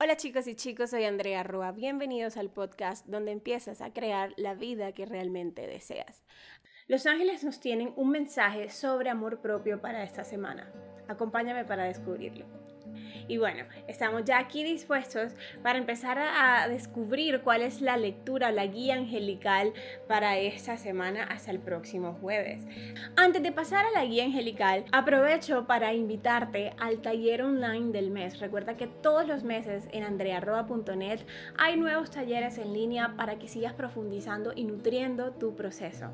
Hola chicos y chicos, soy Andrea Rua. Bienvenidos al podcast donde empiezas a crear la vida que realmente deseas. Los ángeles nos tienen un mensaje sobre amor propio para esta semana. Acompáñame para descubrirlo. Y bueno, estamos ya aquí dispuestos para empezar a descubrir cuál es la lectura, la guía angelical para esta semana hasta el próximo jueves. Antes de pasar a la guía angelical, aprovecho para invitarte al taller online del mes. Recuerda que todos los meses en andrearroba.net hay nuevos talleres en línea para que sigas profundizando y nutriendo tu proceso.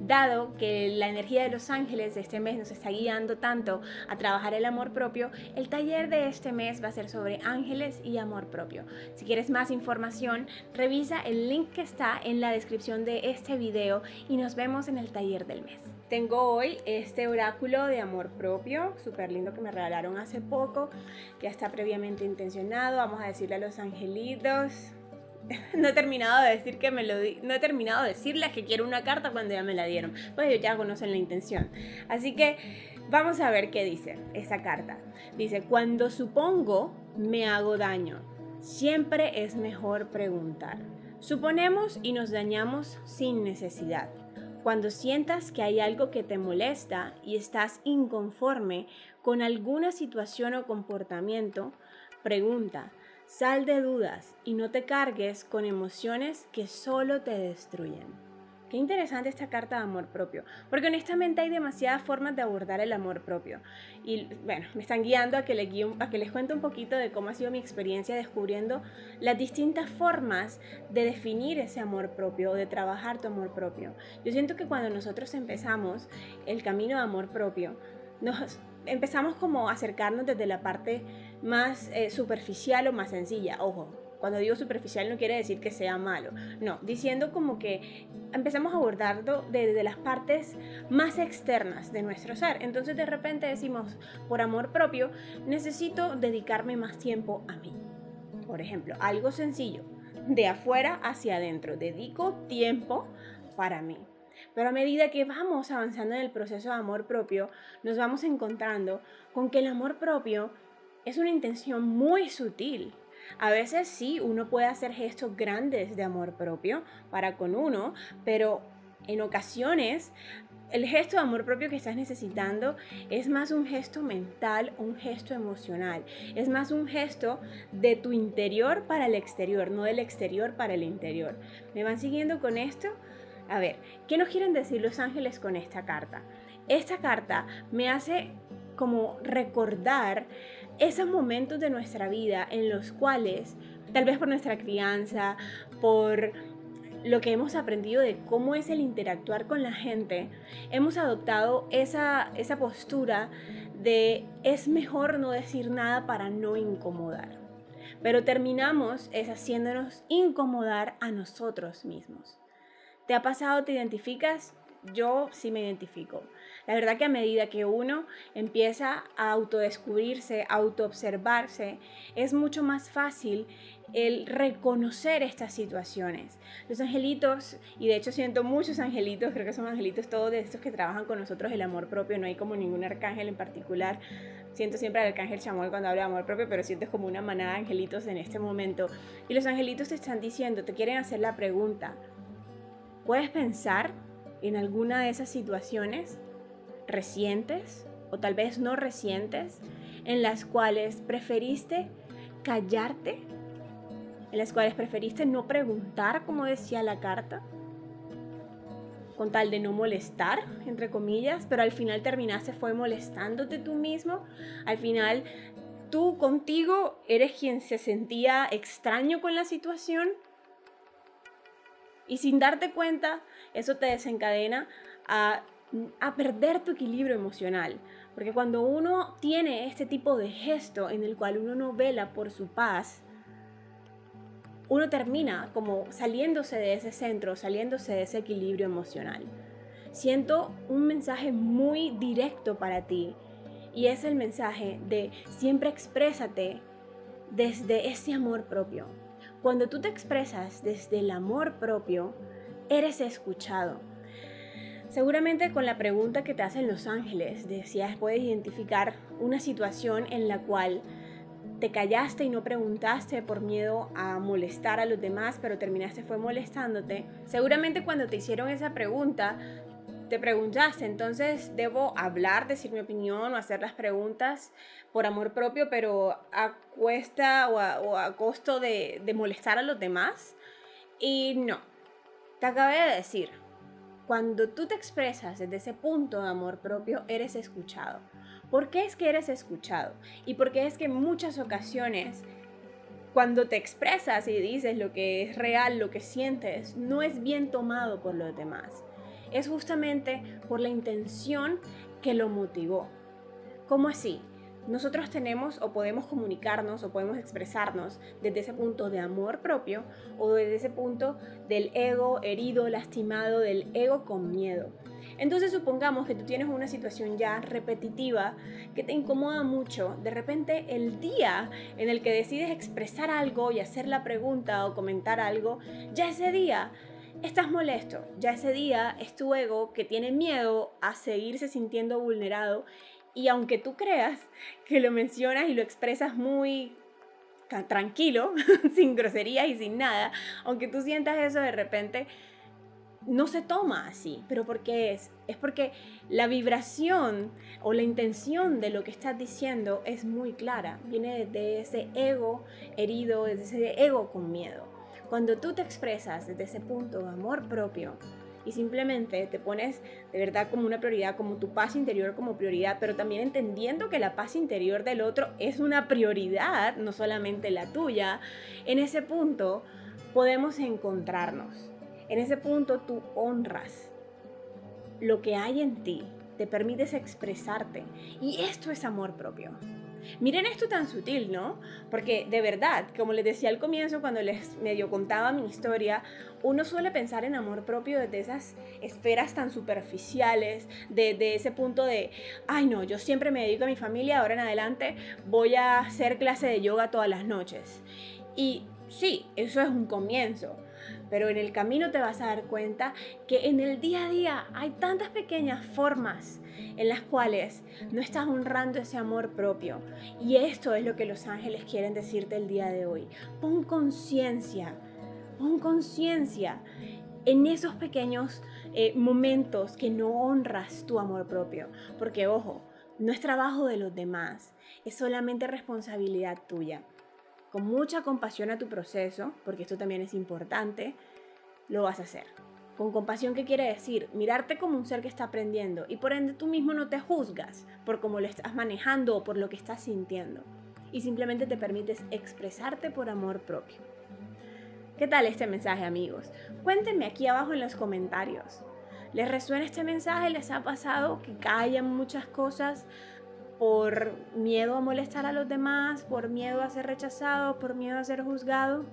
Dado que la energía de los ángeles de este mes nos está guiando tanto a trabajar el amor propio, el taller de este mes va a ser sobre ángeles y amor propio. Si quieres más información, revisa el link que está en la descripción de este video y nos vemos en el taller del mes. Tengo hoy este oráculo de amor propio, súper lindo que me regalaron hace poco, ya está previamente intencionado. Vamos a decirle a los angelitos. No he terminado de decir que me lo no he terminado de decirles que quiero una carta cuando ya me la dieron. Pues ya conocen la intención. Así que Vamos a ver qué dice esa carta. Dice, cuando supongo, me hago daño. Siempre es mejor preguntar. Suponemos y nos dañamos sin necesidad. Cuando sientas que hay algo que te molesta y estás inconforme con alguna situación o comportamiento, pregunta, sal de dudas y no te cargues con emociones que solo te destruyen. Qué interesante esta carta de amor propio, porque honestamente hay demasiadas formas de abordar el amor propio. Y bueno, me están guiando a que, les les cuente un poquito de cómo ha sido mi experiencia descubriendo las distintas formas de definir ese amor propio o de trabajar tu amor propio. Yo siento que cuando nosotros empezamos el camino de amor propio, nos empezamos como a acercarnos desde la parte más eh, superficial o más sencilla. Ojo, cuando digo superficial no quiere decir que sea malo, no, diciendo como que empezamos a abordarlo desde las partes más externas de nuestro ser. Entonces de repente decimos, por amor propio, necesito dedicarme más tiempo a mí. Por ejemplo, algo sencillo, de afuera hacia adentro, dedico tiempo para mí. Pero a medida que vamos avanzando en el proceso de amor propio, nos vamos encontrando con que el amor propio es una intención muy sutil a veces sí, uno puede hacer gestos grandes de amor propio para con uno, pero en ocasiones el gesto de amor propio que estás necesitando es más un gesto mental, un gesto emocional. Es más un gesto de tu interior para el exterior, no del exterior para el interior. ¿Me van siguiendo con esto? A ver, ¿qué nos quieren decir los ángeles con esta carta? Esta carta me hace como recordar esos momentos de nuestra vida en los cuales, tal vez por nuestra crianza, por lo que hemos aprendido de cómo es el interactuar con la gente, hemos adoptado esa, esa postura de es mejor no decir nada para no incomodar. Pero terminamos es haciéndonos incomodar a nosotros mismos. ¿Te ha pasado, te identificas? Yo sí me identifico. La verdad que a medida que uno empieza a autodescubrirse, autoobservarse, es mucho más fácil el reconocer estas situaciones. Los angelitos, y de hecho siento muchos angelitos, creo que son angelitos todos de estos que trabajan con nosotros el amor propio, no hay como ningún arcángel en particular. Siento siempre al arcángel Chamuel cuando habla de amor propio, pero siento como una manada de angelitos en este momento. Y los angelitos te están diciendo, te quieren hacer la pregunta, ¿puedes pensar en alguna de esas situaciones? recientes o tal vez no recientes en las cuales preferiste callarte, en las cuales preferiste no preguntar como decía la carta, con tal de no molestar, entre comillas, pero al final terminaste fue molestándote tú mismo, al final tú contigo eres quien se sentía extraño con la situación y sin darte cuenta eso te desencadena a a perder tu equilibrio emocional. Porque cuando uno tiene este tipo de gesto en el cual uno no vela por su paz, uno termina como saliéndose de ese centro, saliéndose de ese equilibrio emocional. Siento un mensaje muy directo para ti y es el mensaje de siempre exprésate desde ese amor propio. Cuando tú te expresas desde el amor propio, eres escuchado. Seguramente con la pregunta que te hacen los ángeles, decías, puedes identificar una situación en la cual te callaste y no preguntaste por miedo a molestar a los demás, pero terminaste fue molestándote, seguramente cuando te hicieron esa pregunta, te preguntaste, entonces debo hablar, decir mi opinión o hacer las preguntas por amor propio, pero a cuesta o a, costo de, molestar a los demás. Y no, te acabé de decir, cuando tú te expresas desde ese punto de amor propio, eres escuchado. ¿Por qué es que eres escuchado? Y por qué es que en muchas ocasiones cuando te expresas y dices lo que es real, lo que sientes, no es bien tomado por los demás. Es justamente por la intención que lo motivó. ¿Cómo así? nosotros tenemos o podemos comunicarnos o podemos expresarnos desde ese punto de amor propio o desde ese punto del ego herido, lastimado, del ego con miedo. Entonces supongamos que tú tienes una situación ya repetitiva que te incomoda mucho. De repente el día en el que decides expresar algo y hacer la pregunta o comentar algo, ya ese día estás molesto. Ya ese día es tu ego que tiene miedo a seguirse sintiendo vulnerado y aunque tú creas que lo mencionas y lo expresas muy tranquilo, sin groserías y sin nada, aunque tú sientas eso de repente, no se toma así. ¿Pero por qué es? Es porque la vibración o la intención de lo que estás diciendo es muy clara. Viene de ese ego herido, de ese ego con miedo. Cuando tú te expresas desde ese punto de amor propio, y simplemente te pones de verdad como una prioridad, como tu paz interior como prioridad, pero también entendiendo que la paz interior del otro es una prioridad, no solamente la tuya, en ese punto podemos encontrarnos. En ese punto tú honras lo que hay en ti, te permites expresarte y esto es amor propio. Miren esto tan sutil, ¿no? Porque de verdad, como les decía al comienzo, cuando les medio contaba mi historia, uno suele pensar en amor propio desde esas esferas tan superficiales, desde ese punto de, ay no, yo siempre me dedico a mi familia, ahora en adelante voy a hacer clase de yoga todas las noches. Y sí, eso es un comienzo, pero en el camino te vas a dar cuenta que en el día a día hay tantas pequeñas formas en las cuales no estás honrando ese amor propio. Y esto es lo que los ángeles quieren decirte el día de hoy. Pon conciencia, pon conciencia en esos pequeños eh, momentos que no honras tu amor propio. Porque ojo, no es trabajo de los demás, es solamente responsabilidad tuya con mucha compasión a tu proceso, porque esto también es importante, lo vas a hacer. Con compasión, ¿qué quiere decir? Mirarte como un ser que está aprendiendo y por ende tú mismo no te juzgas por cómo lo estás manejando o por lo que estás sintiendo. Y simplemente te permites expresarte por amor propio. ¿Qué tal este mensaje amigos? Cuéntenme aquí abajo en los comentarios. ¿Les resuena este mensaje? ¿Les ha pasado que callan muchas cosas? Por miedo a molestar a los demás, por miedo a ser rechazado, por miedo a ser juzgado?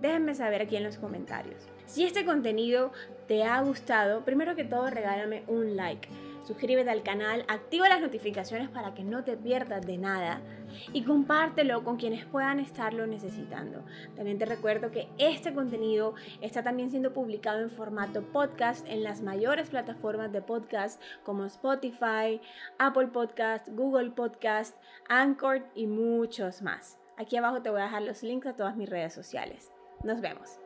Déjenme saber aquí en los comentarios. Si este contenido te ha gustado, primero que todo regálame un like suscríbete al canal, activa las notificaciones para que no te pierdas de nada y compártelo con quienes puedan estarlo necesitando. También te recuerdo que este contenido está también siendo publicado en formato podcast en las mayores plataformas de podcast como Spotify, Apple Podcast, Google Podcast, Anchor y muchos más. Aquí abajo te voy a dejar los links a todas mis redes sociales. Nos vemos.